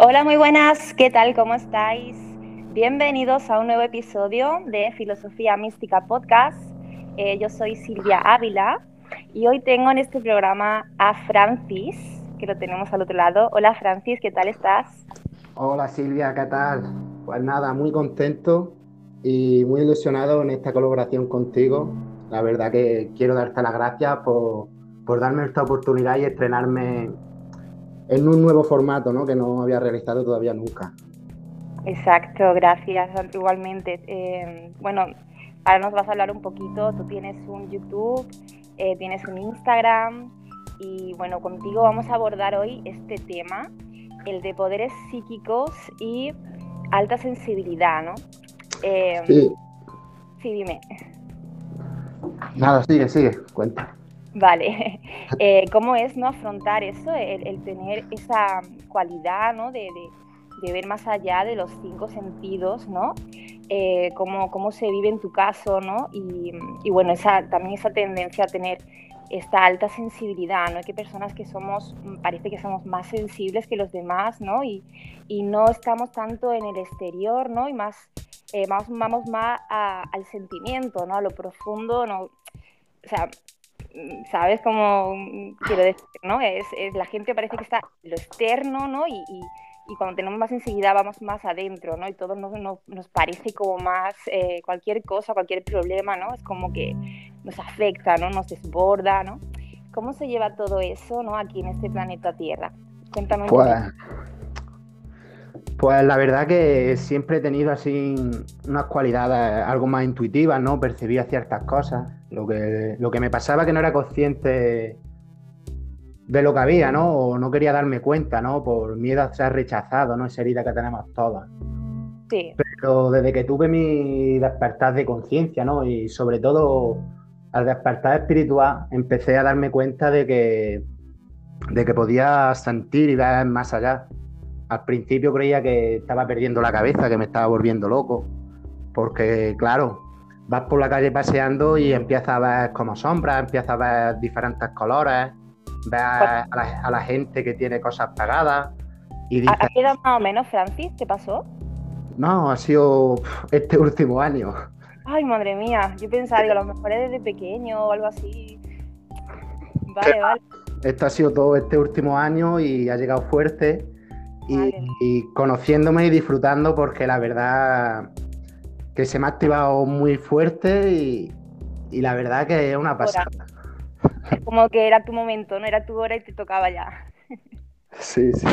Hola, muy buenas, ¿qué tal? ¿Cómo estáis? Bienvenidos a un nuevo episodio de Filosofía Mística Podcast. Eh, yo soy Silvia Ávila y hoy tengo en este programa a Francis, que lo tenemos al otro lado. Hola Francis, ¿qué tal estás? Hola Silvia, ¿qué tal? Pues nada, muy contento y muy ilusionado en esta colaboración contigo. La verdad que quiero darte las gracias por, por darme esta oportunidad y estrenarme en un nuevo formato ¿no? que no había realizado todavía nunca. Exacto, gracias igualmente. Eh, bueno, ahora nos vas a hablar un poquito, tú tienes un YouTube, eh, tienes un Instagram y bueno, contigo vamos a abordar hoy este tema, el de poderes psíquicos y alta sensibilidad, ¿no? Eh, sí. Sí, dime. Nada, sigue, sigue, cuenta. Vale, eh, ¿cómo es no afrontar eso, el, tener esa cualidad ¿no? de, ver más allá de los cinco sentidos, ¿no? Eh, cómo, cómo, se vive en tu caso, ¿no? Y, y, bueno, esa, también esa tendencia a tener esta alta sensibilidad, ¿no? Hay que personas que somos, parece que somos más sensibles que los demás, ¿no? Y, y no estamos tanto en el exterior, ¿no? Y más, eh, más vamos más al sentimiento, ¿no? A lo profundo, ¿no? O sea, ¿sabes cómo quiero decir, no? Es, la gente parece que está lo externo, ¿no? Y, cuando tenemos más sensibilidad vamos más adentro, ¿no? Y todo nos, parece como más, eh, cualquier cosa, cualquier problema, ¿no? Es como que nos afecta, ¿no? Nos desborda, ¿no? ¿Cómo se lleva todo eso, ¿no? Aquí en este planeta Tierra. Cuéntame un pues, Pues la verdad que siempre he tenido así unas cualidades algo más intuitivas, ¿no? Percibía ciertas cosas lo que, lo que me pasaba que no era consciente de lo que había, ¿no? O no quería darme cuenta, ¿no? Por miedo a ser rechazado, ¿no? Esa herida que tenemos todas. Sí. Pero desde que tuve mi despertar de conciencia, ¿no? Y sobre todo al despertar espiritual, empecé a darme cuenta de que, de que podía sentir y ver más allá. Al principio creía que estaba perdiendo la cabeza, que me estaba volviendo loco. Porque, claro, vas por la calle paseando y empiezas a ver como sombras, empiezas a ver diferentes colores, ves a la, gente que tiene cosas pegadas. Y dices, ¿A qué edad más o menos, Francis? ¿Qué pasó? No, ha sido este último año. Ay, madre mía, yo pensaba, digo, a lo mejor es desde pequeño o algo así. Vale, vale. Esto ha sido todo este último año y ha llegado fuerte. y, conociéndome y disfrutando porque la verdad que se me ha activado muy fuerte y, la verdad que es una pasada. Es como que era tu momento, no era tu hora y te tocaba ya. Sí, sí.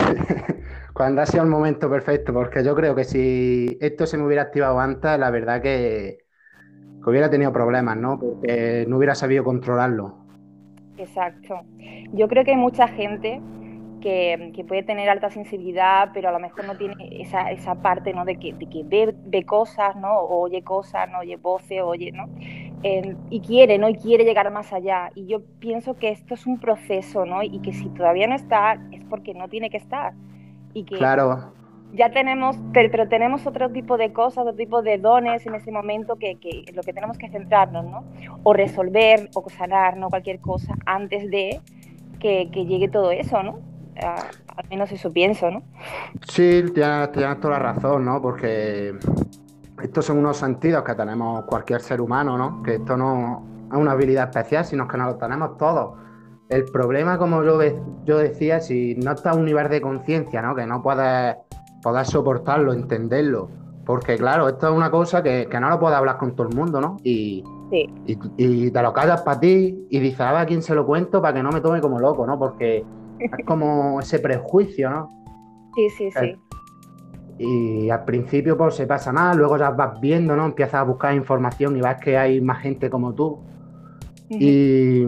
Cuando ha sido el momento perfecto, porque yo creo que si esto se me hubiera activado antes, la verdad que, hubiera tenido problemas, ¿no? Porque no hubiera sabido controlarlo. Exacto. Yo creo que hay mucha gente que, puede tener alta sensibilidad, pero a lo mejor no tiene esa, esa parte ¿no? de que, de que ve, ve, cosas, ¿no? O oye cosas, ¿no? oye voces, oye, ¿no? y quiere, ¿no? Y quiere llegar más allá. Y yo pienso que esto es un proceso, ¿no? Y que si todavía no está, es porque no tiene que estar. Y que claro. ya tenemos, pero, tenemos otro tipo de cosas, otro tipo de dones en ese momento que, que lo que tenemos que centrarnos, ¿no? O resolver o sanar, ¿no? Cualquier cosa antes de que, que llegue todo eso, ¿no? Al menos eso pienso, ¿no? Sí, tienes, toda la razón, ¿no? Porque estos son unos sentidos que tenemos cualquier ser humano, ¿no? Que esto no es una habilidad especial, sino que nos lo tenemos todos. El problema, como yo, yo decía, si no está a un nivel de conciencia, ¿no? Que no puedes, poder soportarlo, entenderlo. Porque, claro, esto es una cosa que, no lo puedes hablar con todo el mundo, ¿no? Y, y, te lo callas para ti y dices, a ver a quién se lo cuento para que no me tome como loco, ¿no? Porque es como ese prejuicio, ¿no? Sí, sí, sí. Y al principio pues se pasa mal, luego ya vas viendo, ¿no? Empiezas a buscar información y ves que hay más gente como tú. y,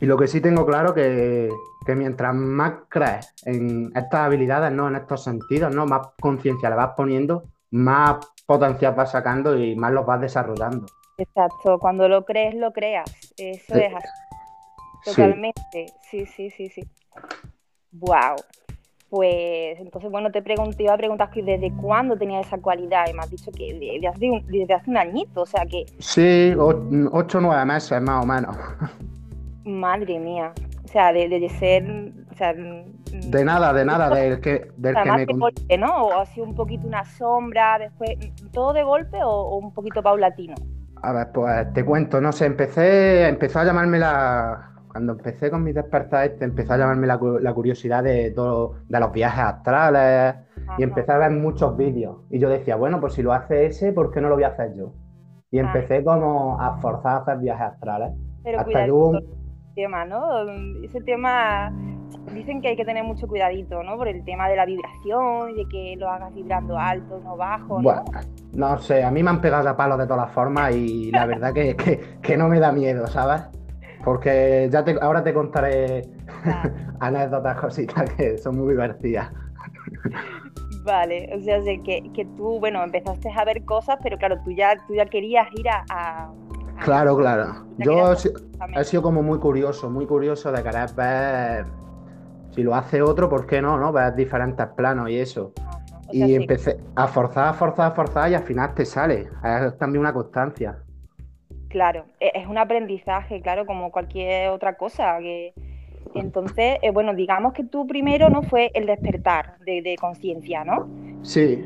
lo que sí tengo claro que, que mientras más crees en estas habilidades, ¿no? En estos sentidos, ¿no? Más conciencia le vas poniendo, más potencial vas sacando y más los vas desarrollando. Exacto, cuando lo crees, lo creas. Eso es así. Totalmente, sí, sí, sí, sí. Wow. Pues entonces, bueno, te pregunté, iba a preguntar que desde cuándo tenía esa cualidad y me has dicho que desde hace un, desde hace un añito, o sea que... Sí, ocho o nueve meses más o menos. Madre mía, o sea, de, ser, o sea, de nada, de nada, del que, del que me... golpe, ¿no? O así un poquito una sombra, después, ¿todo de golpe o, un poquito paulatino? A ver, pues te cuento, no sé, empecé, empezó a llamarme la, cuando empecé con mis despertar este, empezó a llamarme la, curiosidad de todo, de los viajes astrales y empecé a ver muchos vídeos. Y yo decía, bueno, pues si lo hace ese, ¿por qué no lo voy a hacer yo? Y empecé como a forzar a hacer viajes astrales. Pero cuidado, tema, ¿no? Ese tema dicen que hay que tener mucho cuidadito, ¿no? Por el tema de la vibración, de que lo hagas vibrando alto, no bajo. ¿no? Bueno, no sé, a mí me han pegado a palos de todas formas y la verdad que, que, no me da miedo, ¿sabes? Porque ya te, ahora te contaré anécdotas, cositas que son muy divertidas. Vale, o sea, que, que tú, bueno, empezaste a ver cosas, pero claro, tú ya, tú ya querías ir a... claro, claro. Yo he sido como muy curioso, muy curioso de querer ver si lo hace otro, ¿por qué no? no? Ver diferentes planos y eso. y empecé a forzar, a forzar, a forzar y al final te sale. Es también una constancia. Claro, e, es un aprendizaje, claro, como cualquier otra cosa. Que... Entonces, eh, bueno, digamos que tú primero no fue el despertar de, conciencia, ¿no? Sí.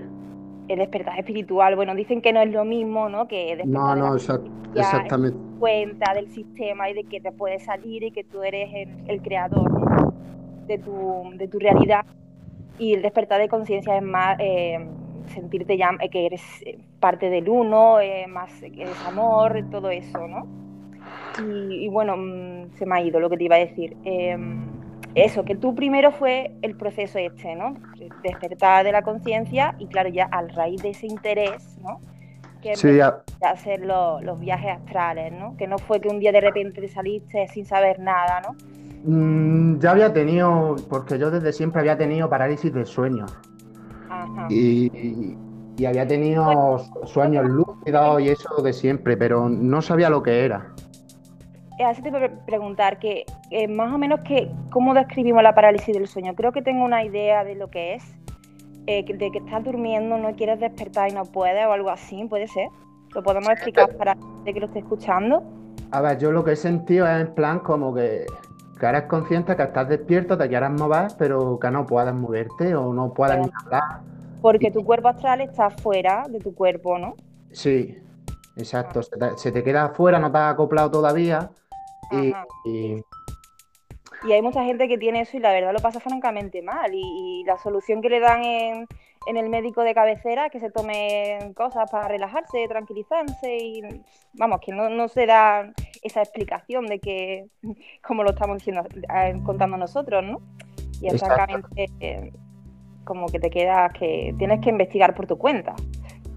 El despertar espiritual, bueno, dicen que no es lo mismo, ¿no? Que no, no, exactamente. Cuenta del sistema y de que te puedes salir y que tú eres el, creador de, tu, de tu realidad. Y el despertar de conciencia es más eh, sentirte ya eh, que eres eh, parte del uno, eh, más que eres amor, todo eso, ¿no? Y, bueno, mm, se me ha ido lo que te iba a decir. Em, eso, que tú primero fue el proceso este, ¿no? Despertar de la conciencia y claro, ya al raíz de ese interés, ¿no? Que sí, ya... hacer los viajes astrales, ¿no? Que no fue que un día de repente te saliste sin saber nada, ¿no? Mm, ya había tenido, porque yo desde siempre había tenido parálisis de sueño. Y, había tenido sueños lúcidos y eso de siempre, pero no sabía lo que era. Eh, así te voy a preguntar que más o menos que cómo describimos la parálisis del sueño. Creo que tengo una idea de lo que es, eh, de que estás durmiendo, no quieres despertar y no puedes o algo así, puede ser. Lo podemos explicar para de que lo esté escuchando. A ver, yo lo que he sentido es en plan como que, que eres consciente que estás despierto, te quieras mover, pero que no puedes moverte o no puedes hablar porque tu cuerpo astral está fuera de tu cuerpo, ¿no? Sí, exacto. Se te, queda afuera, no te has acoplado todavía. Y, hay mucha gente que tiene eso y la verdad lo pasa francamente mal. Y, la solución que le dan en, el médico de cabecera es que se tome cosas para relajarse, tranquilizarse y vamos, que no, se da esa explicación de que, como lo estamos diciendo, eh, contando nosotros, ¿no? Y exactamente como que te quedas que tienes que investigar por tu cuenta.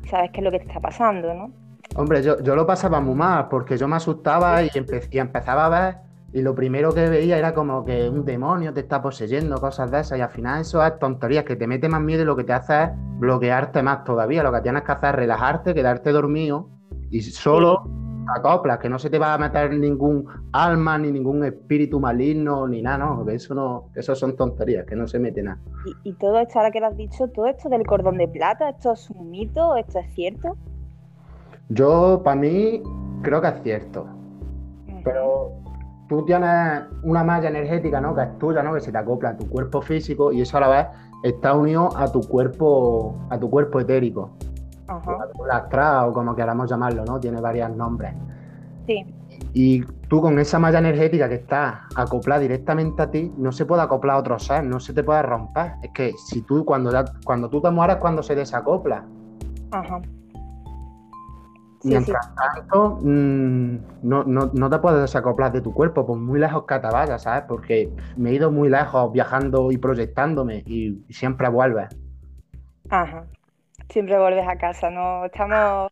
Sabes qué es lo que te está pasando, ¿no? Hombre, yo, yo lo pasaba muy mal porque yo me asustaba y, empezaba a ver y lo primero que veía era como que un demonio te está poseyendo, cosas de esas y al final eso es tonterías que te mete más miedo y lo que te hace es bloquearte más todavía. Lo que tienes que hacer es relajarte, quedarte dormido y solo acoplas, que no se te va a meter ningún alma, ni ningún espíritu maligno, ni nada, no, eso no, eso son tonterías, que no se mete nada. ¿Y, todo esto, ahora que lo has dicho, todo esto del cordón de plata, esto es un mito, esto es cierto? Yo, para mí, creo que es cierto. Pero tú tienes una malla energética, ¿no? Que es tuya, ¿no? Que se te acopla a tu cuerpo físico y eso a la vez está unido a tu cuerpo, a tu cuerpo etérico. O como queramos llamarlo, ¿no? Tiene varios nombres. Sí. Y tú con esa malla energética que está acoplada directamente a ti, no se puede acoplar a otro ser, no se te puede romper. Es que si tú, cuando, cuando tú te mueras, cuando se desacopla. Ajá. Mientras tanto, mm, no, no, te puedes desacoplar de tu cuerpo, por muy lejos que te vayas, ¿sabes? Porque me he ido muy lejos viajando y proyectándome y siempre vuelves. Ajá siempre vuelves a casa, ¿no? Estamos,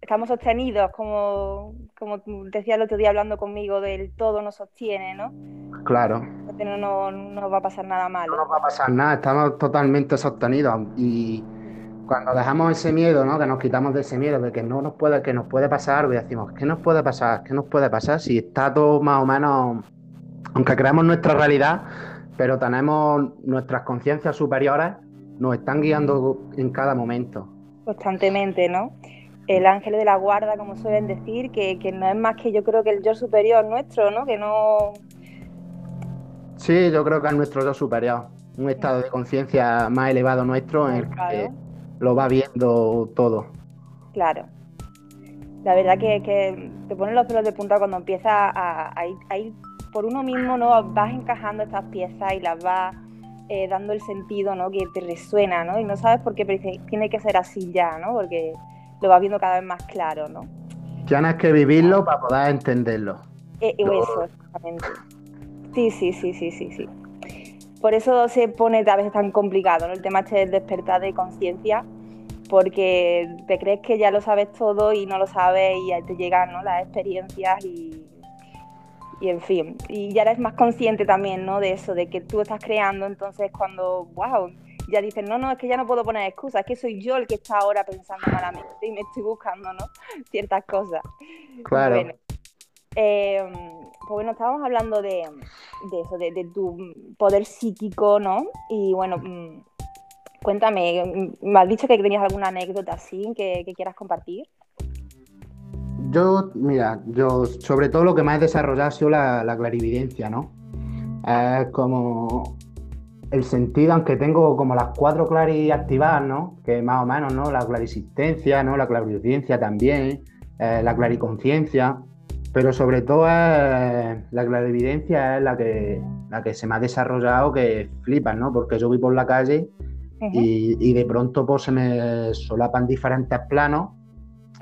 estamos sostenidos, como, como decía el otro día hablando conmigo, del todo nos sostiene, ¿no? Claro. No, no, no va a pasar nada malo. No nos va a pasar nada, estamos totalmente sostenidos y cuando dejamos ese miedo, ¿no? Que nos quitamos de ese miedo de que no nos puede, que nos puede pasar algo y decimos, ¿qué nos puede pasar? ¿Qué nos puede pasar? Si está todo más o menos, aunque creamos nuestra realidad, pero tenemos nuestras conciencias superiores nos están guiando en cada momento. Constantemente, ¿no? El ángel de la guarda, como suelen decir, que, no es más que yo creo que el yo superior nuestro, ¿no? Que no Sí, yo creo que es nuestro yo superior, un estado de conciencia más elevado nuestro en el que lo va viendo todo. Claro. La verdad que, te ponen los pelos de punta cuando empiezas a, ir, por uno mismo, ¿no? Vas encajando estas piezas y las vas eh, dando el sentido, ¿no? Que te resuena, ¿no? Y no sabes por qué, pero tiene que ser así ya, ¿no? Porque lo vas viendo cada vez más claro, ¿no? Ya no que vivirlo para poder entenderlo. Eh, eso, exactamente. Sí, sí, sí, sí, sí, sí. Por eso se pone a veces tan complicado, ¿no? El tema este del despertar de conciencia, porque te crees que ya lo sabes todo y no lo sabes y te llegan ¿no? las experiencias y, y en fin. Y ya eres más consciente también, ¿no? De eso, de que tú estás creando, entonces cuando, wow, ya dices, no, no, es que ya no puedo poner excusas, es que soy yo el que está ahora pensando malamente y me estoy buscando, ¿no? Ciertas cosas. Claro. Eh, pues bueno, estábamos hablando de, eso, de, tu poder psíquico, ¿no? Y bueno, mm, cuéntame, mm, me has dicho que tenías alguna anécdota así que, quieras compartir. Yo, mira, yo sobre todo lo que más he desarrollado ha sido la, clarividencia, ¿no? Es como el sentido, aunque tengo como las cuatro claris activadas, ¿no? Que más o menos, ¿no? La clarisistencia, ¿no? La clarividencia también, eh, la clariconciencia. Pero sobre todo la clarividencia es la que, la que se me ha desarrollado que flipas, ¿no? Porque yo voy por la calle y, de pronto pues, se me solapan diferentes planos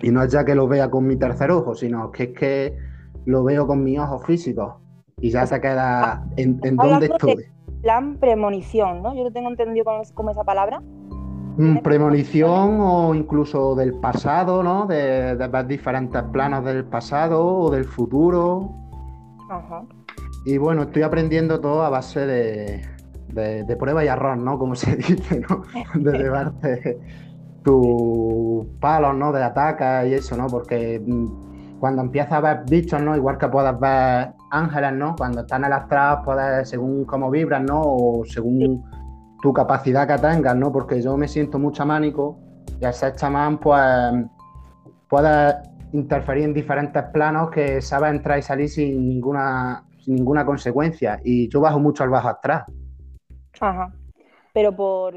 y no es ya que lo vea con mi tercer ojo, sino que es que lo veo con mis ojos físicos y ya se queda en, en dónde estoy. plan premonición, ¿no? Yo lo tengo entendido como esa palabra. Mm, premonición o incluso del pasado, ¿no? De, ver diferentes planos del pasado o del futuro. Ajá. Y bueno, estoy aprendiendo todo a base de, prueba y error, ¿no? Como se dice, ¿no? De llevarte tus palos, ¿no? De ataque y eso, ¿no? Porque mm, cuando empiezas a ver bichos, ¿no? Igual que puedas ver ángeles, ¿no? Cuando están en las traves, puedes, según cómo vibran, ¿no? O según tu capacidad que tengas, ¿no? Porque yo me siento muy chamánico y al ser chamán, pues puedes interferir en diferentes planos que sabes entrar y salir sin ninguna, ninguna consecuencia. Y yo bajo mucho al bajo atrás. Ajá. ¿Pero por,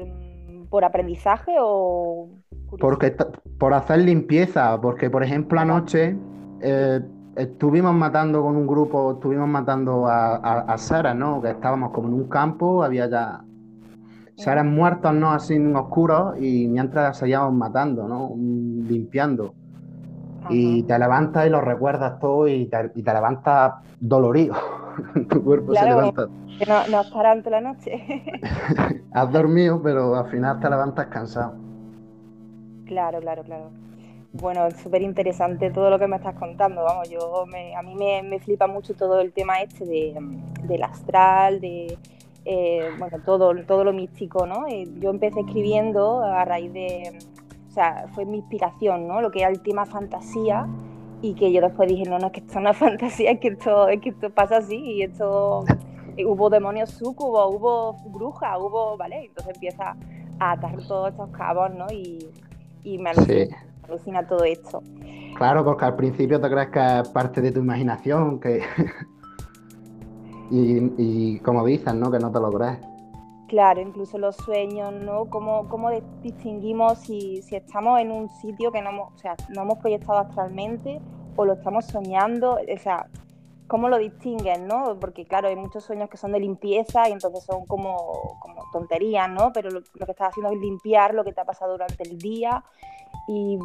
por aprendizaje o...? Porque, por hacer limpieza, porque por ejemplo anoche eh, estuvimos matando con un grupo, estuvimos matando a, a, a Sara, ¿no? Que estábamos como en un campo, había ya seres muertos, ¿no? Así oscuros y mientras seguíamos matando, ¿no? Limpiando. Y te levantas y lo recuerdas todo y te, y te levantas dolorido. tu cuerpo se levanta. Que no, no paran toda la noche. Has dormido, pero al final te levantas cansado. Claro, claro, claro. Bueno, es súper interesante todo lo que me estás contando. Vamos, yo a mí me, flipa mucho todo el tema este de, del astral, de, eh, bueno, todo, todo lo místico, ¿no? yo empecé escribiendo a raíz de, o sea, fue mi inspiración, ¿no? Lo que era el tema fantasía y que yo después dije, no, no, es que esto no es fantasía, es que esto, es que esto pasa así y esto, eh, hubo demonios sucubos, hubo brujas, hubo, ¿vale? Entonces empieza a atar todos estos cabos, ¿no? Y, y me alucina, todo esto. Claro, porque al principio te crees que es parte de tu imaginación, que y, como dicen, ¿no? Que no te lo crees. Claro, incluso los sueños, ¿no? ¿Cómo, cómo distinguimos si, si, estamos en un sitio que no hemos, o sea, no hemos proyectado astralmente o lo estamos soñando? O sea, ¿cómo lo distinguen, no? Porque claro, hay muchos sueños que son de limpieza y entonces son como, como tonterías, ¿no? Pero lo, que estás haciendo es limpiar lo que te ha pasado durante el día y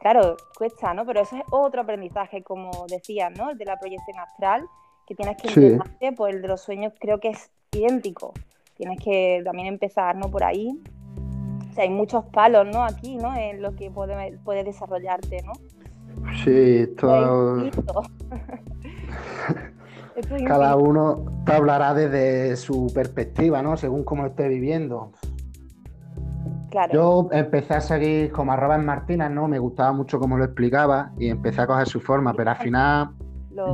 claro, cuesta, ¿no? Pero eso es otro aprendizaje, como decías, ¿no? El de la proyección astral que tienes que empezar, pues el de los sueños creo que es idéntico. Tienes que también empezar, ¿no? Por ahí. O sea, hay muchos palos, ¿no? Aquí, ¿no? En lo que puedes puede desarrollarte, ¿no? Sí, todo... Cada uno te hablará desde su perspectiva, ¿no? Según cómo esté viviendo. Claro. Yo empecé a seguir como a Robert Martínez, ¿no? Me gustaba mucho cómo lo explicaba y empecé a coger su forma, pero al final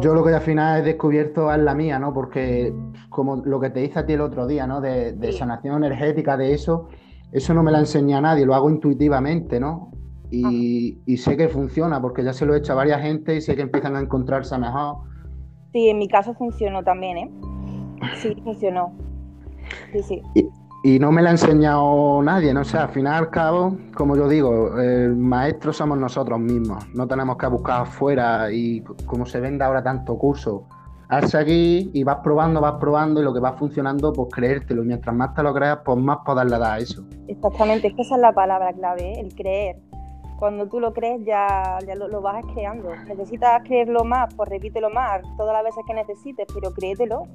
yo lo que al final he descubierto es la mía, ¿no? Porque como lo que te hice a ti el otro día, ¿no? De, sanación energética, de eso, eso no me la enseña a nadie, lo hago intuitivamente, ¿no? Y, sé que funciona, porque ya se lo he hecho a varias gente y sé que empiezan a encontrarse mejor. Sí, en mi caso funcionó también, ¿eh? Sí, funcionó. Sí, sí. Y, no me la ha enseñado nadie, ¿no? O sea, al final y al cabo, como yo digo, el maestro somos nosotros mismos. No tenemos que buscar afuera y como se vende ahora tanto curso. Hazte aquí y vas probando, vas probando y lo que va funcionando, pues creértelo. Y mientras más te lo creas, pues más poderle dar a eso. Exactamente, es que esa es la palabra clave, ¿eh? el creer. Cuando tú lo crees ya, ya lo, vas creando. Necesitas creerlo más, pues repítelo más todas las veces que necesites, pero créetelo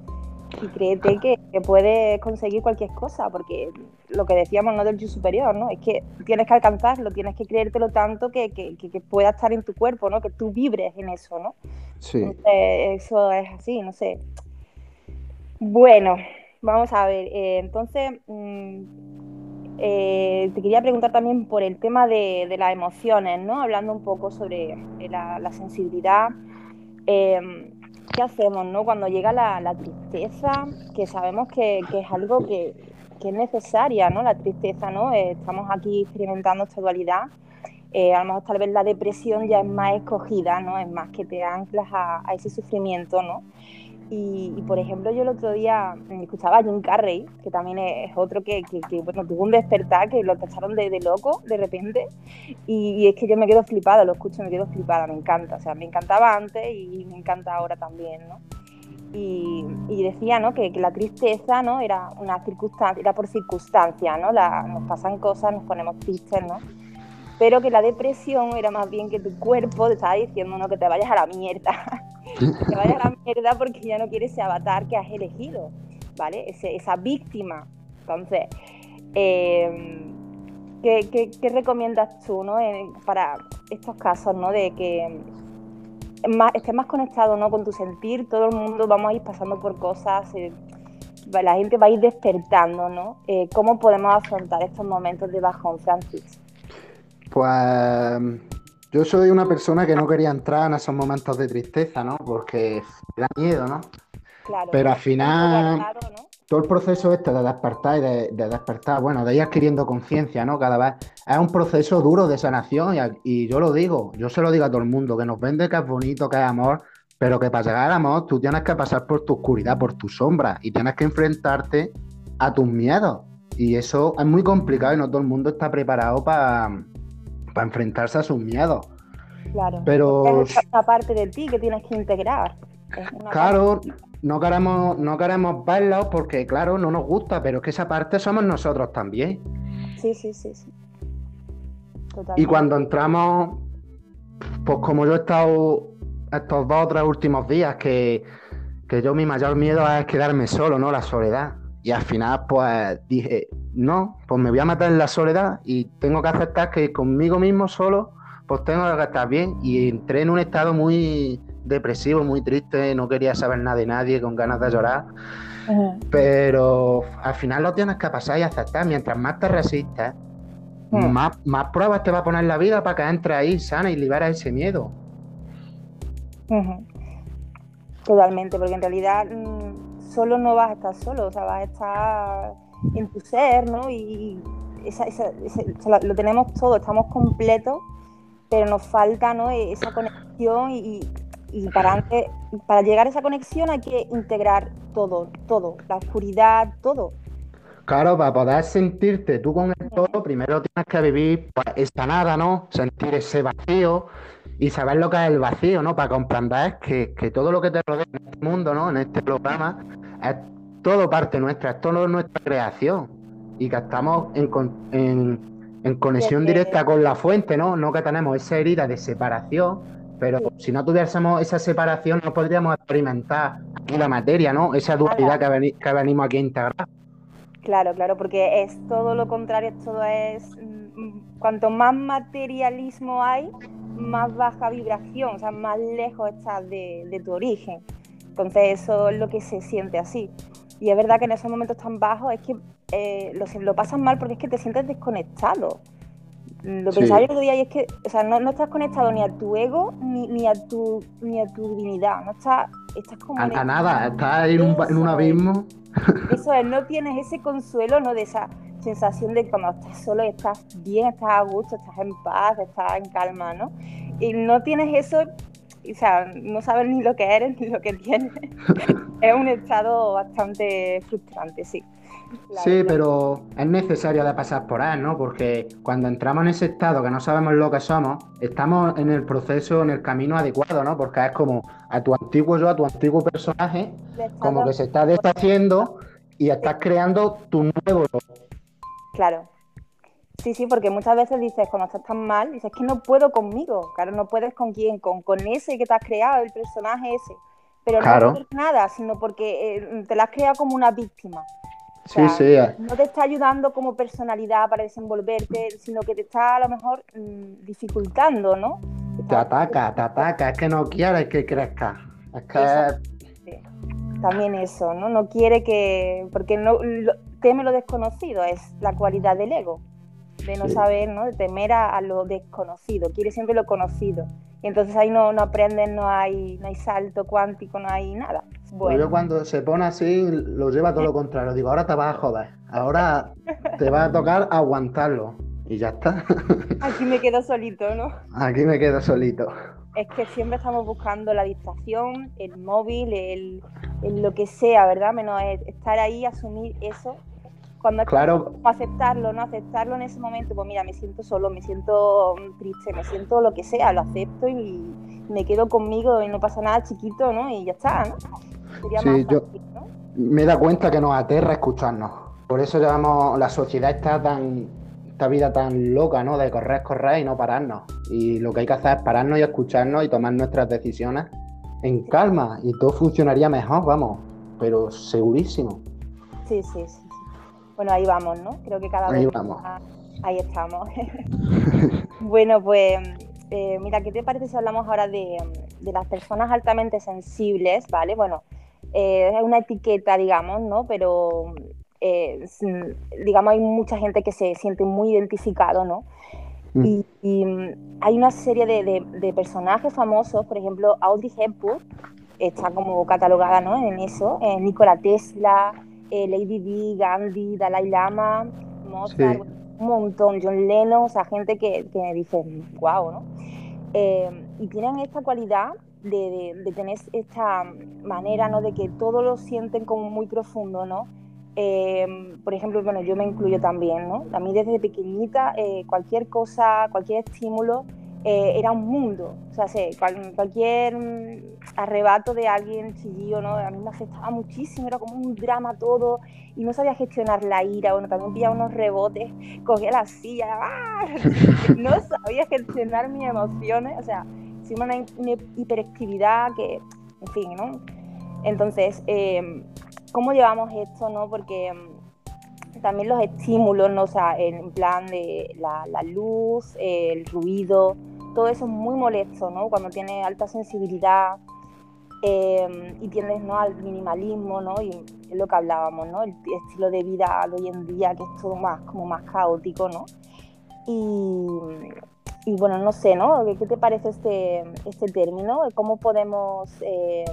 y créete que, puedes conseguir cualquier cosa, porque lo que decíamos no del yo superior, ¿no? Es que tienes que alcanzarlo, tienes que creértelo tanto que, que, pueda estar en tu cuerpo, ¿no? Que tú vibres en eso, ¿no? Sí. eso es así, no sé. Bueno, vamos a ver. Eh, entonces, mm, eh, te quería preguntar también por el tema de, las emociones, ¿no? Hablando un poco sobre eh, la, sensibilidad. ¿qué hacemos no? cuando llega la, tristeza? Que sabemos que, es algo que, es necesaria, ¿no? La tristeza, ¿no? Eh, estamos aquí experimentando esta dualidad. A lo mejor tal vez la depresión ya es más escogida, ¿no? Es más que te anclas a, a ese sufrimiento, ¿no? Y, por ejemplo, yo el otro día escuchaba a Jim Carrey, que también es otro que, bueno, tuvo un despertar, que lo tacharon de, loco de repente. Y, es que yo me quedo flipada, lo escucho y me quedo flipada, me encanta. O sea, me encantaba antes y me encanta ahora también, ¿no? Y, decía, ¿no? Que, la tristeza, ¿no? Era una circunstancia, era por circunstancia, ¿no? La, nos pasan cosas, nos ponemos tristes, ¿no? Pero que la depresión era más bien que tu cuerpo te estaba diciendo, ¿no? Que te vayas a la mierda que vaya a la mierda porque ya no quieres ese avatar que has elegido, ¿vale? esa víctima. Entonces, em, ¿qué, recomiendas tú, ¿no? para estos casos, ¿no? De que estés más conectado, ¿no? Con tu sentir, todo el mundo vamos a ir pasando por cosas, eh, la gente va a ir despertando, ¿no? Eh, ¿Cómo podemos afrontar estos momentos de bajón, Francis? Pues yo soy una persona que no quería entrar en esos momentos de tristeza, ¿no? Porque da miedo, ¿no? Claro. Pero al final, todo el proceso este de despertar y de, despertar, bueno, de ir adquiriendo conciencia, ¿no? Cada vez es un proceso duro de sanación y, yo lo digo, yo se lo digo a todo el mundo, que nos vende que es bonito, que es amor, pero que para llegar al amor tú tienes que pasar por tu oscuridad, por tu sombra y tienes que enfrentarte a tus miedos. Y eso es muy complicado y no todo el mundo está preparado para para enfrentarse a sus miedos. Claro. Pero es esa parte de ti que tienes que integrar. Claro, no queremos, no queremos verlo porque, claro, no nos gusta, pero es que esa parte somos nosotros también. Sí, sí, sí, sí. Y cuando entramos, pues como yo he estado estos dos o tres últimos días, que, que yo mi mayor miedo es quedarme solo, ¿no? La soledad. Y al final, pues dije, no, pues me voy a matar en la soledad y tengo que aceptar que conmigo mismo solo, pues tengo que estar bien. Y entré en un estado muy depresivo, muy triste, no quería saber nada de nadie, con ganas de llorar. Pero al final lo tienes que pasar y aceptar. Mientras más te resistes, más, más pruebas te va a poner la vida para que entres ahí sana y liberas ese miedo. Totalmente, porque en realidad mm, solo no vas a estar solo, o sea, vas a estar en tu ser, ¿no? Y lo tenemos todo, estamos completos, pero nos falta, ¿no? Esa conexión y, para, para llegar a esa conexión hay que integrar todo, todo, la oscuridad, todo. Claro, para poder sentirte tú con el todo, primero tienes que vivir pues, esa nada, ¿no? Sentir ese vacío, y saber lo que es el vacío, ¿no? Para comprender que, que todo lo que te rodea en este mundo, ¿no? En este programa, es todo parte nuestra, es todo nuestra creación y que estamos en, en, conexión directa con la fuente, ¿no? No que tenemos esa herida de separación, pero si no tuviésemos esa separación no podríamos experimentar aquí la materia, ¿no? Esa dualidad que, que venimos aquí a integrar. Claro, claro, porque es todo lo contrario, todo es... Mm, cuanto más materialismo hay, más baja vibración, o sea, más lejos estás de, tu origen. Entonces eso es lo que se siente así. Y es verdad que en esos momentos tan bajos es que eh, lo, lo pasas mal porque es que te sientes desconectado. Lo pensaba yo el otro día y es que, o sea, no, no, estás conectado ni a tu ego ni, ni, a, tu, ni a tu divinidad. No estás, estás como. A, nada, estás en un, en un abismo. Eso es, no tienes ese consuelo, ¿no? De esa sensación de cuando estás solo estás bien, estás a gusto, estás en paz, estás en calma, ¿no? Y no tienes eso, o sea, no sabes ni lo que eres ni lo que tienes. es un estado bastante frustrante, sí. sí, pero es necesario de pasar por él, ¿no? Porque cuando entramos en ese estado que no sabemos lo que somos, estamos en el proceso, en el camino adecuado, ¿no? Porque es como a tu antiguo yo, a tu antiguo personaje, como que se está deshaciendo y estás creando tu nuevo yo. Claro. Sí, sí, porque muchas veces dices, cuando estás tan mal, dices que no puedo conmigo. Claro, no puedes con quién, con, con ese que te has creado, el personaje ese. Pero no por nada, sino porque eh, te lo has creado como una víctima. sí, sí. Eh. No te está ayudando como personalidad para desenvolverte, sino que te está a lo mejor mm, dificultando, ¿no? Te, ataca, te ataca, es que no quieres que crezca. Es que... También eso, ¿no? No quiere que. Porque no teme lo desconocido, es la cualidad del ego de no saber, ¿no? de temer a, lo desconocido, quiere siempre lo conocido. Y entonces ahí no, no aprenden, no hay, no hay salto cuántico, no hay nada. Bueno. Yo cuando se pone así, lo lleva todo lo contrario. Digo, ahora te vas a joder, ahora te va a tocar aguantarlo. Y ya está. Aquí me quedo solito, ¿no? Aquí me quedo solito. Es que siempre estamos buscando la distracción, el móvil, el, el lo que sea, ¿verdad? Menos estar ahí, asumir eso cuando claro. como aceptarlo, ¿no? Aceptarlo en ese momento, pues mira, me siento solo, me siento triste, me siento lo que sea, lo acepto y me quedo conmigo y no pasa nada chiquito, ¿no? Y ya está, ¿no? Sería sí, yo me da cuenta que nos aterra escucharnos. Por eso llevamos, la sociedad está tan, esta vida tan loca, ¿no? De correr, correr y no pararnos. Y lo que hay que hacer es pararnos y escucharnos y tomar nuestras decisiones en calma y todo funcionaría mejor, vamos, pero segurísimo. Sí, sí, sí. Bueno, ahí vamos, ¿no? Creo que cada ahí vamos. ahí estamos. bueno, pues eh, mira, ¿qué te parece si hablamos ahora de, las personas altamente sensibles, ¿vale? Bueno, eh, es una etiqueta, digamos, ¿no? Pero, eh, digamos, hay mucha gente que se siente muy identificado, ¿no? Mm. Y, mm, hay una serie de, personajes famosos, por ejemplo, Audrey Hepburn, está como catalogada ¿no? en eso, Nikola Tesla, eh, Lady Di, Gandhi, Dalai Lama, Mozart, un montón, John Lennon, o sea, gente que, que dice, wow, ¿no? Eh, y tienen esta cualidad de, de, tener esta manera, ¿no? De que todo lo sienten como muy profundo, ¿no? Eh, por ejemplo, bueno, yo me incluyo también, ¿no? A mí desde pequeñita, cualquier cosa, cualquier estímulo, eh, era un mundo. O sea, cualquier mm, arrebato de alguien chillío, ¿no? A mí me afectaba muchísimo, era como un drama todo y no sabía gestionar la ira. Bueno, también pillaba unos rebotes, cogía la silla, ¡ah! no sabía gestionar mis emociones. O sea, sin una, hiperactividad que, en fin, ¿no? Entonces, em, ¿cómo llevamos esto, no? Porque em, también los estímulos, ¿no? O sea, en plan de la luz, el ruido, todo eso es muy molesto, ¿no? Cuando tienes alta sensibilidad eh, y tiendes ¿no? al minimalismo, ¿no? Y es lo que hablábamos, ¿no? El estilo de vida hoy en día que es todo más, como más caótico, ¿no? Y, bueno, no sé, ¿no? ¿Qué te parece este, este término? ¿Cómo podemos, eh,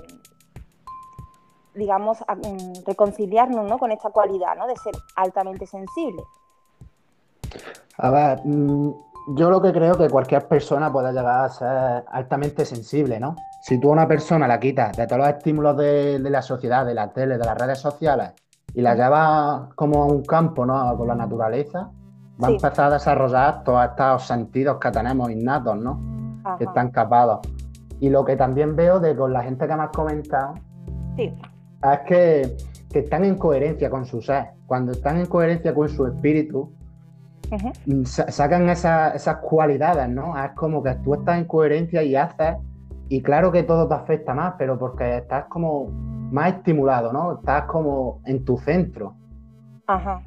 digamos, mm, reconciliarnos ¿no? con esta cualidad, ¿no? De ser altamente sensible. A ver, mm, yo lo que creo que cualquier persona puede llegar a ser altamente sensible, ¿no? Si tú a una persona la quitas de todos los estímulos de, la sociedad, de la tele, de las redes sociales, y la llevas como a un campo, ¿no? Con la naturaleza, va a empezar a desarrollar todos estos sentidos que tenemos innatos, ¿no? Que están capados. Y lo que también veo de con la gente que me has comentado es que, que están en coherencia con su ser. Cuando están en coherencia con su espíritu, sacan esas cualidades, ¿no? Es como que tú estás en coherencia y haces, y claro que todo te afecta más, pero porque estás como más estimulado, ¿no? Estás como en tu centro. Ajá.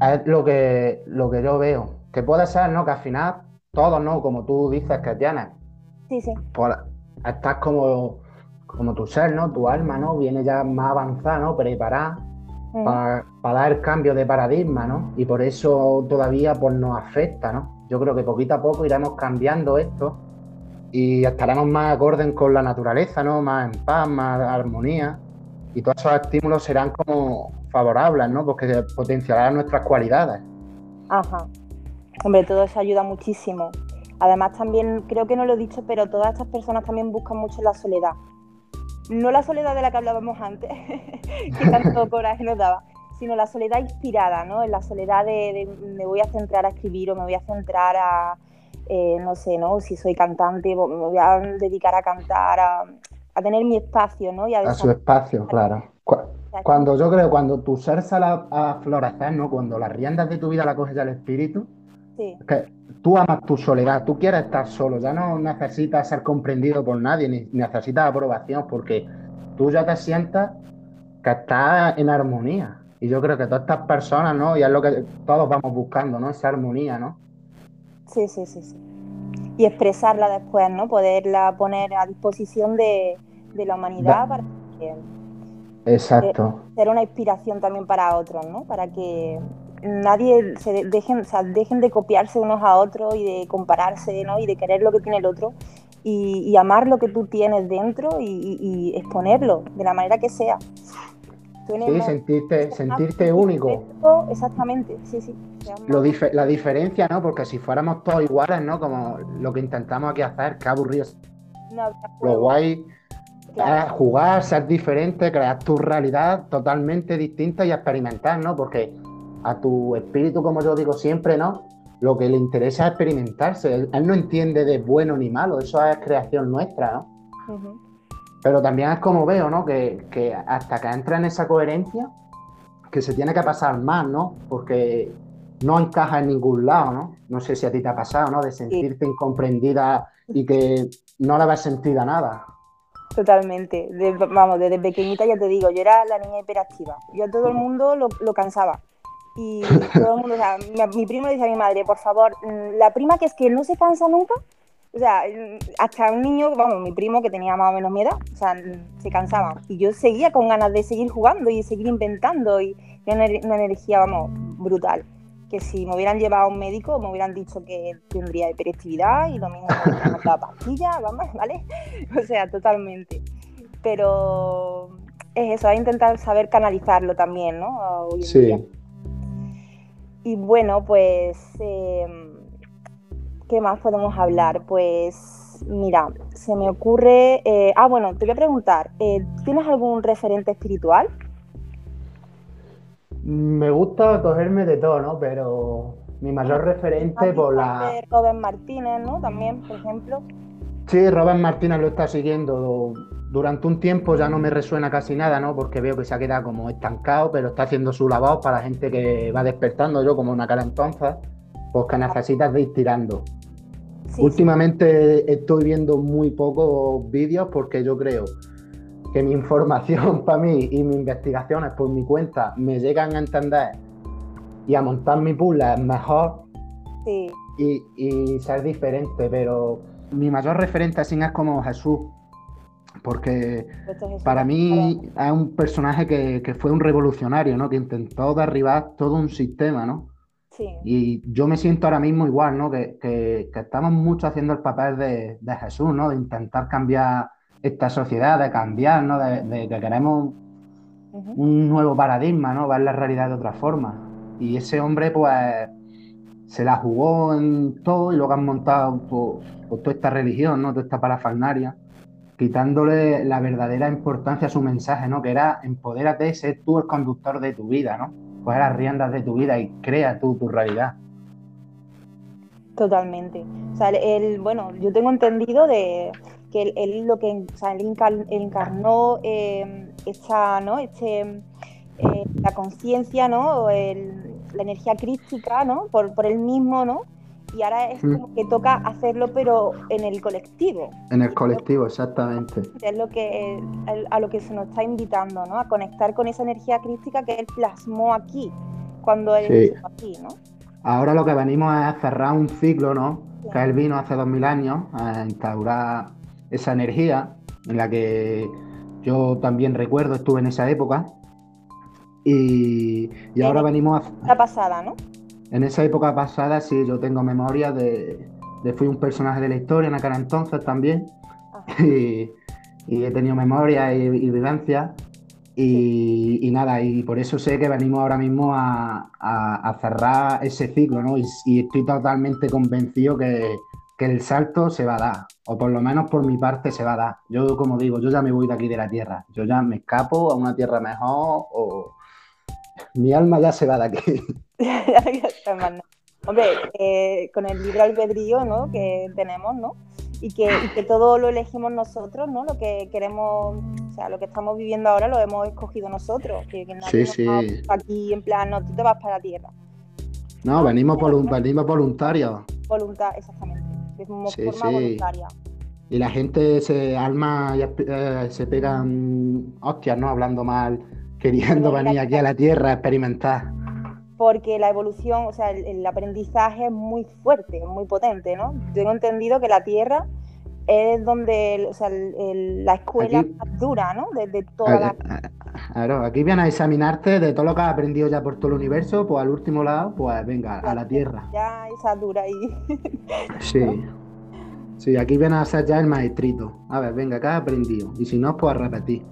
Es lo que, lo que yo veo. Que puede ser, ¿no? Que al final todos, ¿no? Como tú dices que tienes. Sí, sí. Estás como, como tu ser, ¿no? Tu alma, ¿no? Viene ya más avanzada, ¿no? Preparada para, dar cambio de paradigma, ¿no? Y por eso todavía pues, nos afecta, ¿no? Yo creo que poquito a poco iremos cambiando esto y estaremos más acorde con la naturaleza, ¿no? Más en paz, más armonía. Y todos esos estímulos serán como favorables, ¿no? Porque potenciarán nuestras cualidades. Ajá. Hombre, todo eso ayuda muchísimo. Además también, creo que no lo he dicho, pero todas estas personas también buscan mucho la soledad. No la soledad de la que hablábamos antes, que tanto coraje nos daba, sino la soledad inspirada, ¿no? En la soledad de, me voy a centrar a escribir o me voy a centrar a, eh, no sé, ¿no? Si soy cantante, me voy a dedicar a cantar, a, tener mi espacio, ¿no? Y a, su espacio, claro. Cuando yo creo, cuando tu ser sale a florecer, ¿no? Cuando las riendas de tu vida la coges al espíritu, que tú amas tu soledad, tú quieres estar solo, ya no necesitas ser comprendido por nadie, ni necesitas aprobación, porque tú ya te sientas que estás en armonía. Y yo creo que todas estas personas, ¿no? Y es lo que todos vamos buscando, ¿no? Esa armonía, ¿no? Sí, sí, sí, sí. Y expresarla después, ¿no? Poderla poner a disposición de, la humanidad para que... Exacto. Ser una inspiración también para otros, ¿no? Para que nadie se dejen, o sea, dejen de copiarse unos a otros y de compararse, ¿no? Y de querer lo que tiene el otro y, amar lo que tú tienes dentro y, exponerlo de la manera que sea. Sí, sentirte, sentirte único. Exactamente, sí, sí. la diferencia, ¿no? Porque si fuéramos todos iguales, ¿no? Como lo que intentamos aquí hacer, qué aburrido. lo guay es jugar, ser diferente, crear tu realidad totalmente distinta y experimentar, ¿no? Porque a tu espíritu, como yo digo siempre, ¿no? Lo que le interesa es experimentarse. Él, no entiende de bueno ni malo, eso es creación nuestra, ¿no? Pero también es como veo, ¿no? Que, hasta que entra en esa coherencia, que se tiene que pasar más, ¿no? Porque no encaja en ningún lado, ¿no? No sé si a ti te ha pasado, ¿no? De sentirte incomprendida y que no le habas sentido nada. Totalmente. vamos, desde pequeñita ya te digo, yo era la niña hiperactiva. Yo a todo el mundo lo, lo cansaba. Y todo el mundo, o sea, mi, primo le dice a mi madre, por favor, mm, la prima que es que no se cansa nunca, o sea, hasta un niño, vamos, mi primo que tenía más o menos mi edad, o sea, se cansaba. Y yo seguía con ganas de seguir jugando y seguir inventando y una, una energía, vamos, brutal. Que si me hubieran llevado a un médico, me hubieran dicho que tendría hiperactividad y lo mismo me hubieran dado pastillas, vamos, ¿vale? O sea, totalmente. Pero es eso, hay que intentar saber canalizarlo también, ¿no? sí. Y bueno, pues, em, ¿qué más podemos hablar? Pues, mira, se me ocurre... Eh, ah, bueno, te voy a preguntar, eh, ¿tienes algún referente espiritual? Me gusta cogerme de todo, ¿no? Pero mi mayor referente por la... Robert Martínez, ¿no? También, por ejemplo. Sí, Robert Martínez lo está siguiendo durante un tiempo ya no me resuena casi nada, ¿no? Porque veo que se ha quedado como estancado, pero está haciendo su labor para la gente que va despertando, yo como una cara entonces, pues que necesitas de ir tirando. Últimamente estoy viendo muy pocos vídeos porque yo creo que mi información para mí y mis investigaciones por mi cuenta me llegan a entender y a montar mi puzzle mejor y, y ser diferente, pero mi mayor referente así es como Jesús porque para mí es un personaje que, fue un revolucionario, ¿no? Que intentó derribar todo un sistema, ¿no? Sí. Y yo me siento ahora mismo igual, ¿no? Que, estamos mucho haciendo el papel de, Jesús, ¿no? De intentar cambiar esta sociedad, de cambiar, ¿no? De, que queremos un nuevo paradigma, ¿no? Ver la realidad de otra forma. Y ese hombre, pues, se la jugó en todo y luego han montado pues, pues, toda esta religión, ¿no? Toda esta parafalnaria quitándole la verdadera importancia a su mensaje, ¿no? Que era empodérate, sé tú el conductor de tu vida, ¿no? Coge las riendas de tu vida y crea tú tu realidad. Totalmente. O sea, él, bueno, yo tengo entendido de que él, lo que, o sea, él encarnó eh, esa, ¿no? Este, eh, la conciencia, ¿no? la energía crística, ¿no? Por, por él mismo, ¿no? Y ahora es mm. como que toca hacerlo pero en el colectivo. En el colectivo, exactamente. Es lo que a lo que se nos está invitando, ¿no? A conectar con esa energía crítica que él plasmó aquí, cuando él estuvo aquí, ¿no? Ahora lo que venimos es cerrar un ciclo, ¿no? Que él vino hace dos mil años a instaurar esa energía en la que yo también recuerdo, estuve en esa época. Y, y ahora venimos a... La pasada, ¿no? En esa época pasada sí, yo tengo memoria de, de fui un personaje de la historia en aquel entonces también. Y, he tenido memoria y, vivencia. Y, nada, y por eso sé que venimos ahora mismo a, cerrar ese ciclo, ¿no? Y, estoy totalmente convencido que, que el salto se va a dar, o por lo menos por mi parte se va a dar. Yo, como digo, yo ya me voy de aquí de la tierra, yo ya me escapo a una tierra mejor, o mi alma ya se va de aquí. Hombre, eh, con el libre albedrío ¿no? que tenemos, ¿no? Y que, que, todo lo elegimos nosotros, ¿no? Lo que queremos, o sea, lo que estamos viviendo ahora lo hemos escogido nosotros. Que, sí, sí. aquí en plan, no, tú te vas para la tierra. No, venimos, venimos voluntarios. Voluntad, exactamente. De forma voluntaria. Y la gente se alma, eh, se pegan hostias, ¿no? Hablando mal, queriendo venir aquí a la tierra a experimentar porque la evolución, o sea, el, aprendizaje es muy fuerte, muy potente, ¿no? Tengo entendido que la Tierra es donde, o sea, la escuela más dura, ¿no? De, toda la... Claro, aquí vienen a examinarte de todo lo que has aprendido ya por todo el universo, pues al último lado, pues venga, a la Tierra. Ya esa dura ahí. sí. Sí, aquí viene a ser ya el maestrito. A ver, venga, ¿qué has aprendido? Y si no, pues a repetir.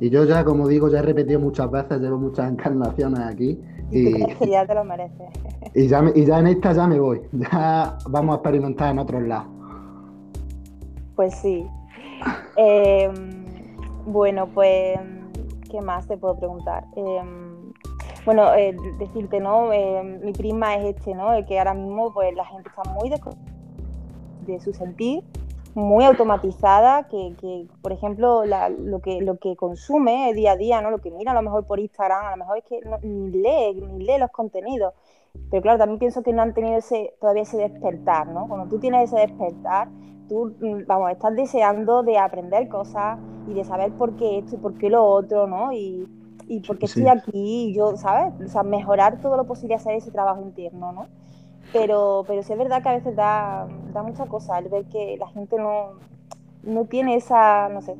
Y yo ya, como digo, ya he repetido muchas veces, llevo muchas encarnaciones aquí y, ya te lo mereces. Y ya, y ya en esta ya me voy. Ya vamos a experimentar en otros lados. Pues sí. Em, bueno, pues, ¿qué más te puedo preguntar? Em, bueno, eh, decirte, ¿no? Em, mi prima es este, ¿no? El que ahora mismo, pues, la gente está muy de, de su sentir muy automatizada que, por ejemplo, lo, que, lo que consume día a día, ¿no? lo que mira a lo mejor por Instagram, a lo mejor es que ni lee, ni lee los contenidos. Pero claro, también pienso que no han tenido ese, todavía ese despertar, ¿no? Cuando tú tienes ese despertar, tú, mm, vamos, estás deseando de aprender cosas y de saber por qué esto y por qué lo otro, ¿no? Y, y por qué estoy aquí, y yo, ¿sabes? O sea, mejorar todo lo posible hacer ese trabajo interno, ¿no? Pero, pero sí es verdad que a veces da, da mucha cosa el ver que la gente no, no tiene esa, no sé,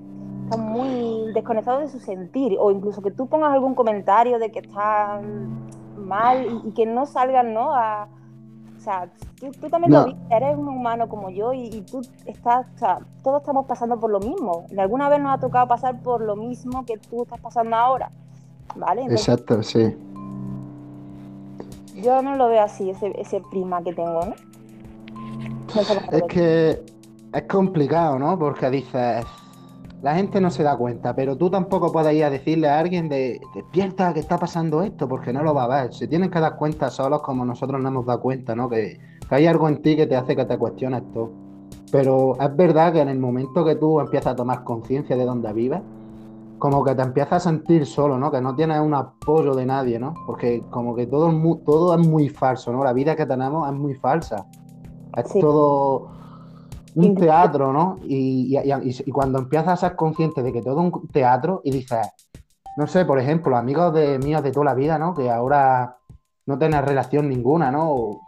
está muy desconectado de su sentir, o incluso que tú pongas algún comentario de que está mal y, que no salgan, ¿no? A, o sea, tú, también lo vives, eres un humano como yo y, tú estás, o sea, todos estamos pasando por lo mismo. ¿De alguna vez nos ha tocado pasar por lo mismo que tú estás pasando ahora? ¿Vale? Exacto, sí. Yo no lo veo así, ese, ese prima que tengo, ¿no? es que es complicado, ¿no? Porque dices, la gente no se da cuenta, pero tú tampoco puedes ir a decirle a alguien de despierta que está pasando esto, porque no lo va a ver. Se tienen que dar cuenta solos como nosotros nos hemos dado cuenta, ¿no? Que, que hay algo en ti que te hace que te cuestiones todo. Pero es verdad que en el momento que tú empiezas a tomar conciencia de dónde vives, como que te empiezas a sentir solo, ¿no? Que no tienes un apoyo de nadie, ¿no? Porque como que todo, todo es muy falso, ¿no? La vida que tenemos es muy falsa. Es todo un teatro, ¿no? Y, cuando empiezas a ser consciente de que todo es un teatro y dices, no sé, por ejemplo, amigos de míos de toda la vida, ¿no? Que ahora no tienes relación ninguna, ¿no?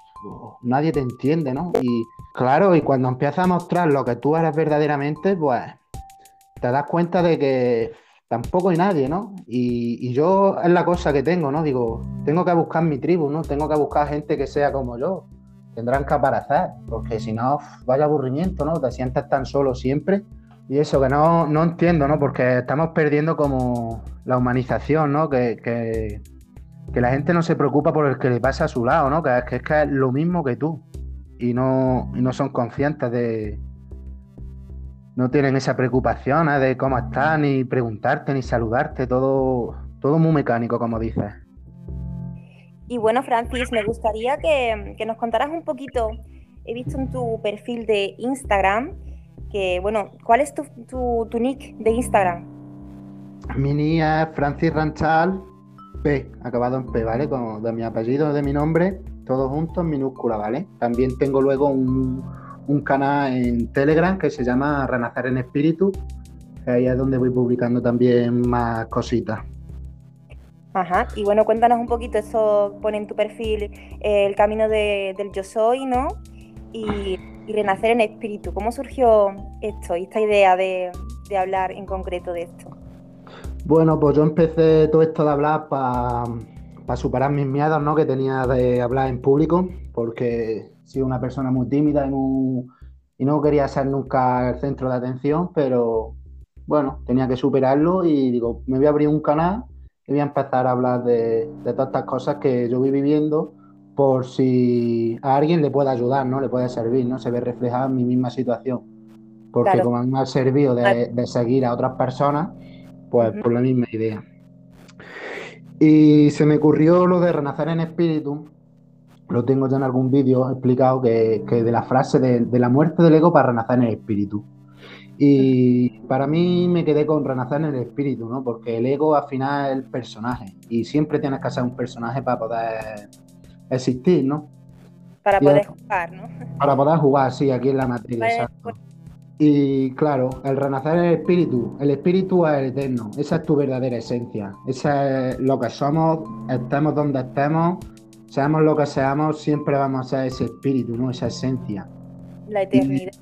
nadie te entiende, ¿no? Y claro, y cuando empiezas a mostrar lo que tú eres verdaderamente, pues te das cuenta de que tampoco hay nadie, ¿no? Y, yo es la cosa que tengo, ¿no? Digo, tengo que buscar mi tribu, ¿no? Tengo que buscar gente que sea como yo. Tendrán que aparecer, porque si no, vaya aburrimiento, ¿no? Te sientes tan solo siempre. Y eso que no, no entiendo, ¿no? Porque estamos perdiendo como la humanización, ¿no? Que, que, la gente no se preocupa por el que le pasa a su lado, ¿no? Que es que es, que es lo mismo que tú. Y no, y no son conscientes de, no tienen esa preocupación ¿eh? de cómo estás, ni preguntarte, ni saludarte, todo, todo muy mecánico, como dices. Y bueno, Francis, me gustaría que, nos contaras un poquito, he visto en tu perfil de Instagram, que bueno, ¿cuál es tu, tu, nick de Instagram? Mi nick es Francis Ranchal P, acabado en P, ¿vale? Como de mi apellido, de mi nombre, todo junto en minúscula, ¿vale? También tengo luego un, un canal en Telegram que se llama Renacer en Espíritu, que ahí es donde voy publicando también más cositas. Ajá, y bueno, cuéntanos un poquito, eso pone en tu perfil eh, el camino del yo soy, ¿no? Y, renacer en espíritu. ¿Cómo surgió esto y esta idea de, hablar en concreto de esto? Bueno, pues yo empecé todo esto de hablar para superar mis miedos, ¿no? Que tenía de hablar en público, porque sido una persona muy tímida y, no quería ser nunca el centro de atención, pero bueno, tenía que superarlo y digo, me voy a abrir un canal y voy a empezar a hablar de, todas estas cosas que yo voy viviendo por si a alguien le puede ayudar, ¿no? Le puede servir, ¿no? Se ve reflejado en mi misma situación. Porque como a mí me ha servido de, seguir a otras personas, pues por la misma idea. Y se me ocurrió lo de renacer en espíritu. Lo tengo ya en algún vídeo explicado que, de la frase de, de, la muerte del ego para renacer en el espíritu. Y para mí me quedé con renacer en el espíritu, ¿no? Porque el ego al final es el personaje. Y siempre tienes que ser un personaje para poder existir, ¿no? Para poder jugar, ¿no? Para poder jugar, sí, aquí en la materia. Y claro, el renacer el espíritu, el espíritu es el eterno, esa es tu verdadera esencia, esa es lo que somos, estemos donde estemos, seamos lo que seamos, siempre vamos a ser ese espíritu, ¿no? Esa esencia. La eternidad.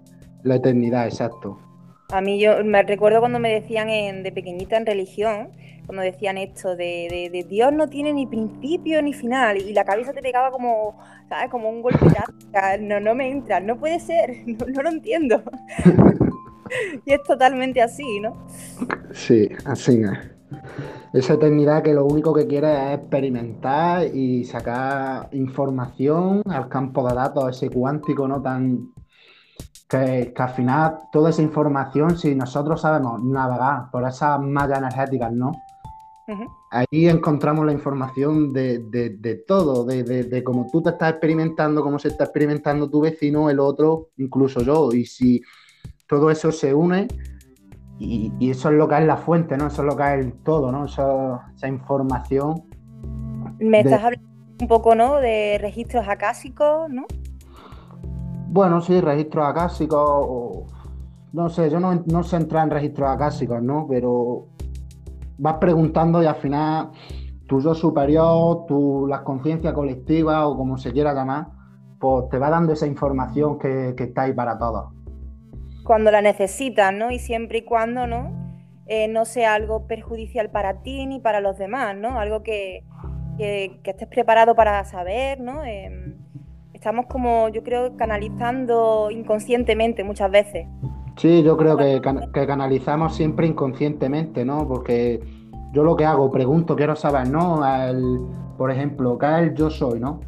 la eternidad, exacto. A mí yo me recuerdo cuando me decían en, de pequeñita en religión, cuando decían esto de, de, Dios no tiene ni principio ni final y la cabeza te pegaba como, ¿sabes? Como un golpe no, no me entra, no puede ser, no, lo entiendo. y es totalmente así, ¿no? Sí, así es. Esa eternidad que lo único que quiere es experimentar y sacar información al campo de datos, ese cuántico no tan que, al final toda esa información, si nosotros sabemos navegar por esas mallas energéticas, ¿no? Ahí encontramos la información de, todo, de, cómo tú te estás experimentando, cómo se está experimentando tu vecino, el otro, incluso yo. Y si todo eso se une, y, eso es lo que es la fuente, ¿no? Eso es lo que es el todo, ¿no? esa información. Me estás hablando un poco, ¿no? De registros acásicos, ¿no? Bueno, sí, registros acásicos. No sé, yo no, no sé entrar en registros acásicos, ¿no? Pero vas preguntando y al final tu yo superior, tu, la conciencia colectiva o como se quiera llamar, pues te va dando esa información que, está ahí para todos. Cuando la necesitas, ¿no? Y siempre y cuando, ¿no? Eh, no sea algo perjudicial para ti ni para los demás, ¿no? Algo que, estés preparado para saber, ¿no? Em, estamos como, yo creo, canalizando inconscientemente muchas veces. Sí, yo creo que, canalizamos siempre inconscientemente, ¿no? Porque yo lo que hago, pregunto, quiero saber, ¿no? por ejemplo, ¿qué es el yo soy, ¿no?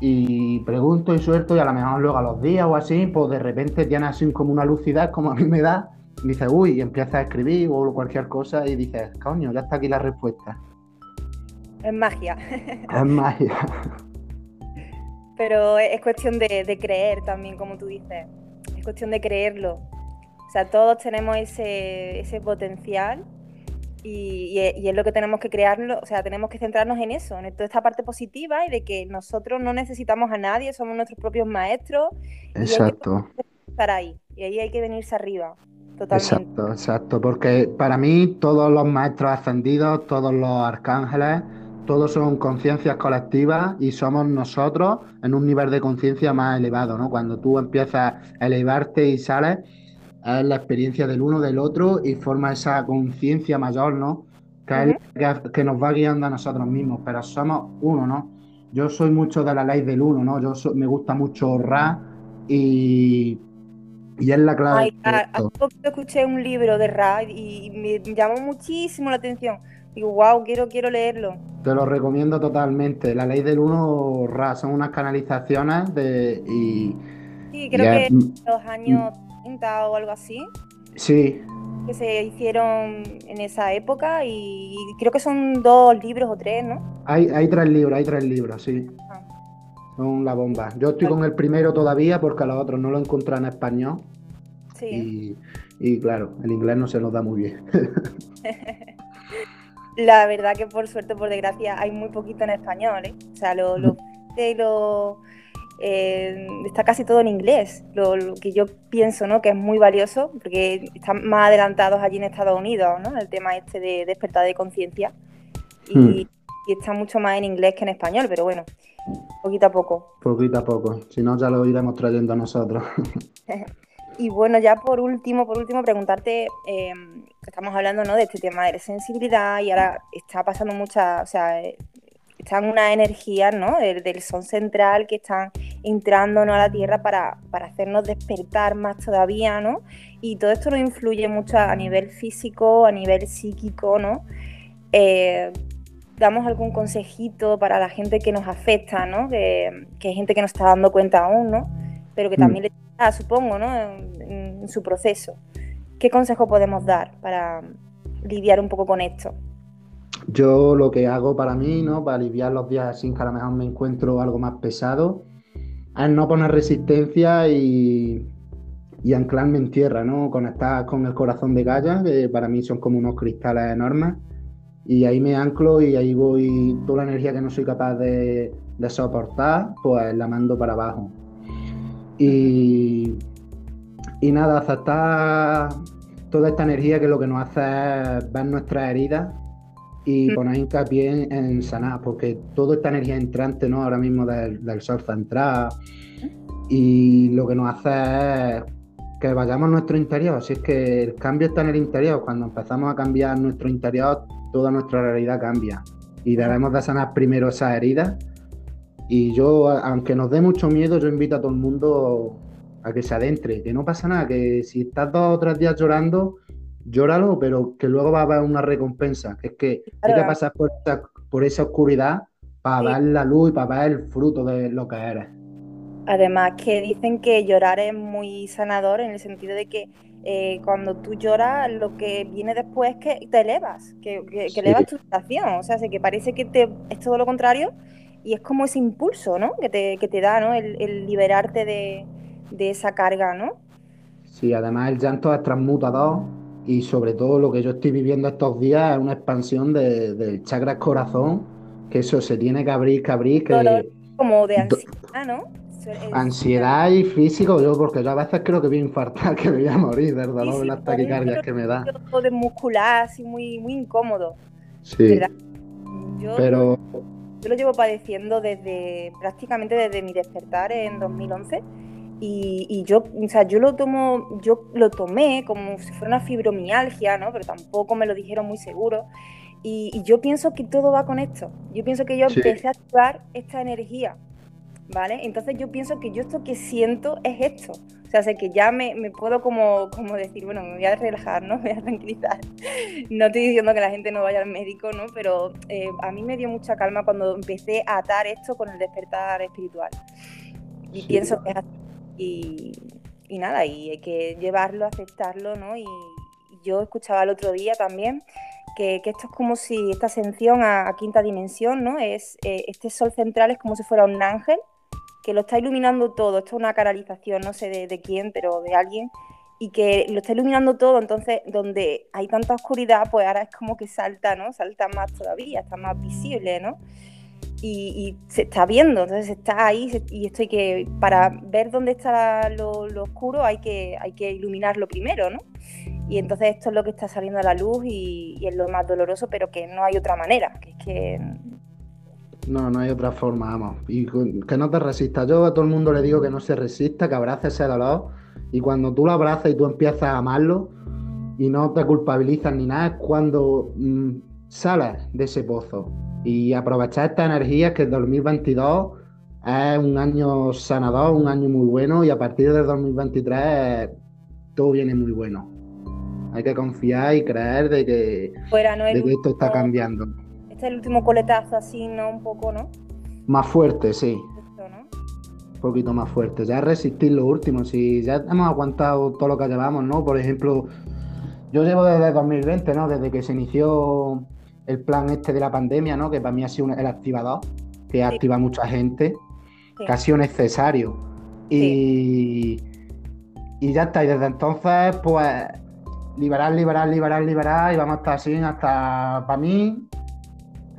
Y pregunto y suelto y a lo mejor luego a los días o así, pues de repente tienes así como una lucidez como a mí me da. Y dices, uy, y empiezas a escribir o cualquier cosa y dices, coño, ya está aquí la respuesta. Es magia. Es magia. Pero es cuestión de, creer también, como tú dices. Es cuestión de creerlo. O sea, todos tenemos ese, ese potencial y, es lo que tenemos que crearlo, o sea, tenemos que centrarnos en eso, en toda esta parte positiva y de que nosotros no necesitamos a nadie, somos nuestros propios maestros. Exacto. Y hay que estar ahí, y ahí hay que venirse arriba. Totalmente. Exacto, exacto, porque para mí todos los maestros ascendidos, todos los arcángeles, todos son conciencias colectivas y somos nosotros en un nivel de conciencia más elevado, ¿no? Cuando tú empiezas a elevarte y sales, es la experiencia del uno del otro y forma esa conciencia mayor, ¿no? Que, que, nos va guiando a nosotros mismos, pero somos uno, ¿no? Yo soy mucho de la ley del uno, ¿no? Yo me gusta mucho Ra y, y es la clave. hace poco escuché un libro de Ra y me llamó muchísimo la atención Digo, wow, quiero, quiero leerlo. Te lo recomiendo totalmente. La ley del uno RA son unas canalizaciones de. Y, sí, creo que en los años 30 o algo así. Sí. Que se hicieron en esa época y creo que son dos libros o tres, ¿no? Hay, hay tres libros, hay tres libros, sí. Ah. Son la bomba. Yo estoy con el primero todavía porque a los otros no lo encontré en español. Sí. Y, y claro, el inglés no se nos da muy bien. la verdad que por suerte, por desgracia, hay muy poquito en español, ¿eh? O sea, lo, lo, lo eh, está casi todo en inglés, lo, que yo pienso, ¿no? Que es muy valioso, porque están más adelantados allí en Estados Unidos, ¿no? El tema este de despertar de conciencia. Y, hmm. y, está mucho más en inglés que en español, pero bueno, poquito a poco. Poquito a poco, si no ya lo iremos trayendo a nosotros. Y bueno, ya por último, por último, preguntarte, em, estamos hablando ¿no? de este tema de la sensibilidad y ahora está pasando mucha, o sea, están unas energías ¿no? del, del, son central que están entrando a la Tierra para, hacernos despertar más todavía, ¿no? Y todo esto nos influye mucho a nivel físico, a nivel psíquico, ¿no? Eh, damos algún consejito para la gente que nos afecta, ¿no? Que, que hay gente que no está dando cuenta aún, ¿no? Pero que también mm. le está, supongo, ¿no? En, su proceso. ¿Qué consejo podemos dar para lidiar un poco con esto? Yo lo que hago para mí, ¿no? Para aliviar los días sin que a lo mejor me encuentro algo más pesado, es no poner resistencia y, y anclarme en tierra, ¿no? Conectar con el corazón de Gaia, que para mí son como unos cristales enormes y ahí me anclo y ahí voy toda la energía que no soy capaz de, soportar, pues la mando para abajo. Y, y nada, aceptar toda esta energía que lo que nos hace es ver nuestras heridas y mm. poner hincapié en, sanar, porque toda esta energía entrante ¿no? ahora mismo del, del sol central y lo que nos hace es que vayamos a nuestro interior, si es que el cambio está en el interior, cuando empezamos a cambiar nuestro interior toda nuestra realidad cambia. Y debemos de sanar primero esas heridas. Y yo, aunque nos dé mucho miedo, yo invito a todo el mundo a que se adentre, que no pasa nada, que si estás dos o tres días llorando, llóralo, pero que luego va a haber una recompensa, que es que hay que pasar por esa, por esa oscuridad para ver la luz y para ver el fruto de lo que eres. Además que dicen que llorar es muy sanador en el sentido de que eh, cuando tú lloras, lo que viene después es que te elevas, que, elevas tu situación. O sea, que parece que te, es todo lo contrario y es como ese impulso, ¿no? Que te, que te da, ¿no? El, liberarte de, esa carga, ¿no? Sí, además el llanto es transmutador y sobre todo lo que yo estoy viviendo estos días es una expansión del chakra corazón, que eso se tiene que abrir, que abrir, que... Como de ansiedad, ¿no? Ansiedad y físico, yo porque yo a veces creo que voy a infartar, que me voy a morir, ¿verdad? Sí, las taquicardias que me da. Todo de muscular, así muy, muy incómodo. Sí. Yo, Pero... yo lo llevo padeciendo desde prácticamente desde mi despertar en 2011. Y, y, yo, o sea, yo lo tomo, yo lo tomé como si fuera una fibromialgia, ¿no? Pero tampoco me lo dijeron muy seguro. Y, yo pienso que todo va con esto. Yo pienso que yo empecé a activar esta energía ¿vale? Entonces yo pienso que yo esto que siento es esto. O sea, sé que ya me, puedo como, como, decir, bueno, me voy a relajar, ¿no? Me voy a tranquilizar. No estoy diciendo que la gente no vaya al médico, ¿no? Pero eh, a mí me dio mucha calma cuando empecé a atar esto con el despertar espiritual. Y pienso que es así. Y, nada, y hay que llevarlo, aceptarlo, ¿no? Y, yo escuchaba el otro día también que, que, esto es como si esta ascensión a, quinta dimensión, ¿no? Es, eh, este sol central es como si fuera un ángel que lo está iluminando todo. Esto es una canalización, no sé de, quién, pero de alguien, y que lo está iluminando todo. Entonces, donde hay tanta oscuridad, pues ahora es como que salta, ¿no? Salta más todavía, está más visible, ¿no? Y, se está viendo, entonces está ahí y esto hay que, para ver dónde está lo, oscuro hay que, hay que iluminarlo primero, ¿no? Y entonces esto es lo que está saliendo a la luz y, es lo más doloroso, pero que no hay otra manera, que es que no, no hay otra forma, vamos. Y que no te resistas. Yo a todo el mundo le digo que no se resista, que abrace ese dolor. Y cuando tú lo abrazas y tú empiezas a amarlo y no te culpabilizas ni nada, es cuando mm, sales de ese pozo. Y aprovechar esta energía que el 2022 es un año sanador, un año muy bueno. Y a partir del 2023 todo viene muy bueno. Hay que confiar y creer de que, de que esto está cambiando. Este es el último coletazo así, ¿no? Un poco, ¿no? Más fuerte, sí. Un poquito más fuerte. Ya resistir lo último. Si ya hemos aguantado todo lo que llevamos, ¿no? Por ejemplo, yo llevo desde 2020, ¿no? Desde que se inició el plan este de la pandemia, ¿no? Que para mí ha sido el activador, que activa mucha gente, que ha sido necesario. Y, y ya está. Y desde entonces, pues, liberar, liberar, liberar, liberar. Y vamos a estar así hasta, para mí,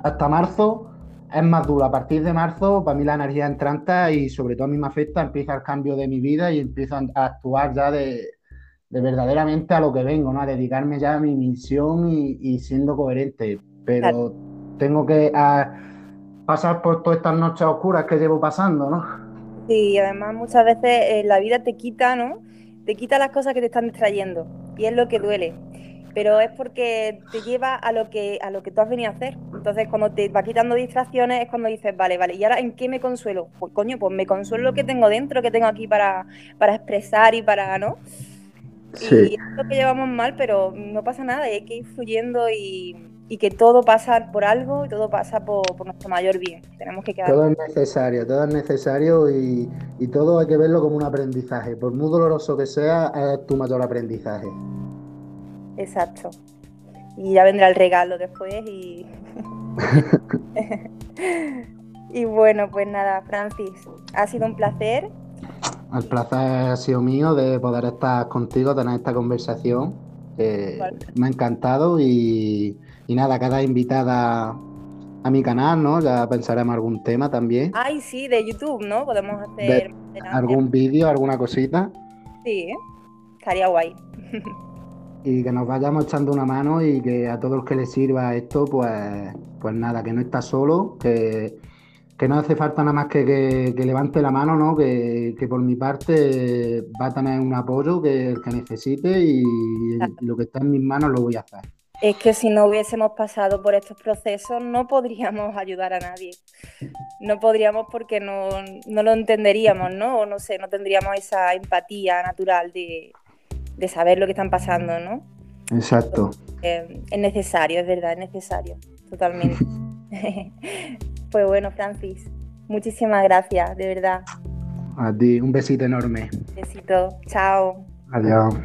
hasta marzo es más duro. A partir de marzo, para mí la energía entrante y sobre todo a mí me afecta, empieza el cambio de mi vida y empiezo a actuar ya de, verdaderamente a lo que vengo, ¿no? A dedicarme ya a mi misión y, siendo coherente. Pero tengo que pasar por todas estas noches oscuras que llevo pasando, ¿no? Sí, además muchas veces eh, la vida te quita, ¿no? Te quita las cosas que te están distrayendo y es lo que duele pero es porque te lleva a lo que a lo que tú has venido a hacer. Entonces, cuando te va quitando distracciones es cuando dices, vale, vale, ¿y ahora en qué me consuelo? Pues coño, pues me consuelo lo que tengo dentro, que tengo aquí para, para expresar y para, ¿no? Sí. Y es lo que llevamos mal, pero no pasa nada, y hay que ir fluyendo y, y que todo pasa por algo y todo pasa por, nuestro mayor bien. Tenemos que quedar. Todo es necesario, todo es necesario y, y, todo hay que verlo como un aprendizaje. Por muy doloroso que sea, es tu mayor aprendizaje. Exacto. Y ya vendrá el regalo después y. y bueno, pues nada, Francis, ha sido un placer. El placer ha sido mío de poder estar contigo, tener esta conversación. Me ha encantado y, y nada, cada invitada a mi canal, ¿no? Ya pensaremos algún tema también. Ay, sí, de YouTube, ¿no? Podemos hacer... algún vídeo, alguna cosita. Sí, estaría guay. y que nos vayamos echando una mano y que a todos los que les sirva esto, pues, pues nada, que no está solo, que, que no hace falta nada más que, que, levante la mano, ¿no? Que, que, por mi parte va a tener un apoyo que el que necesite y lo que está en mis manos lo voy a hacer es que si no hubiésemos pasado por estos procesos no podríamos ayudar a nadie. No podríamos porque no, lo entenderíamos, ¿no? O no sé, no tendríamos esa empatía natural de, saber lo que están pasando, ¿no? Exacto. Eh, es necesario, es verdad, es necesario, totalmente. pues bueno, Francis, muchísimas gracias, de verdad. A ti, un besito enorme. Besito, chao. Adiós.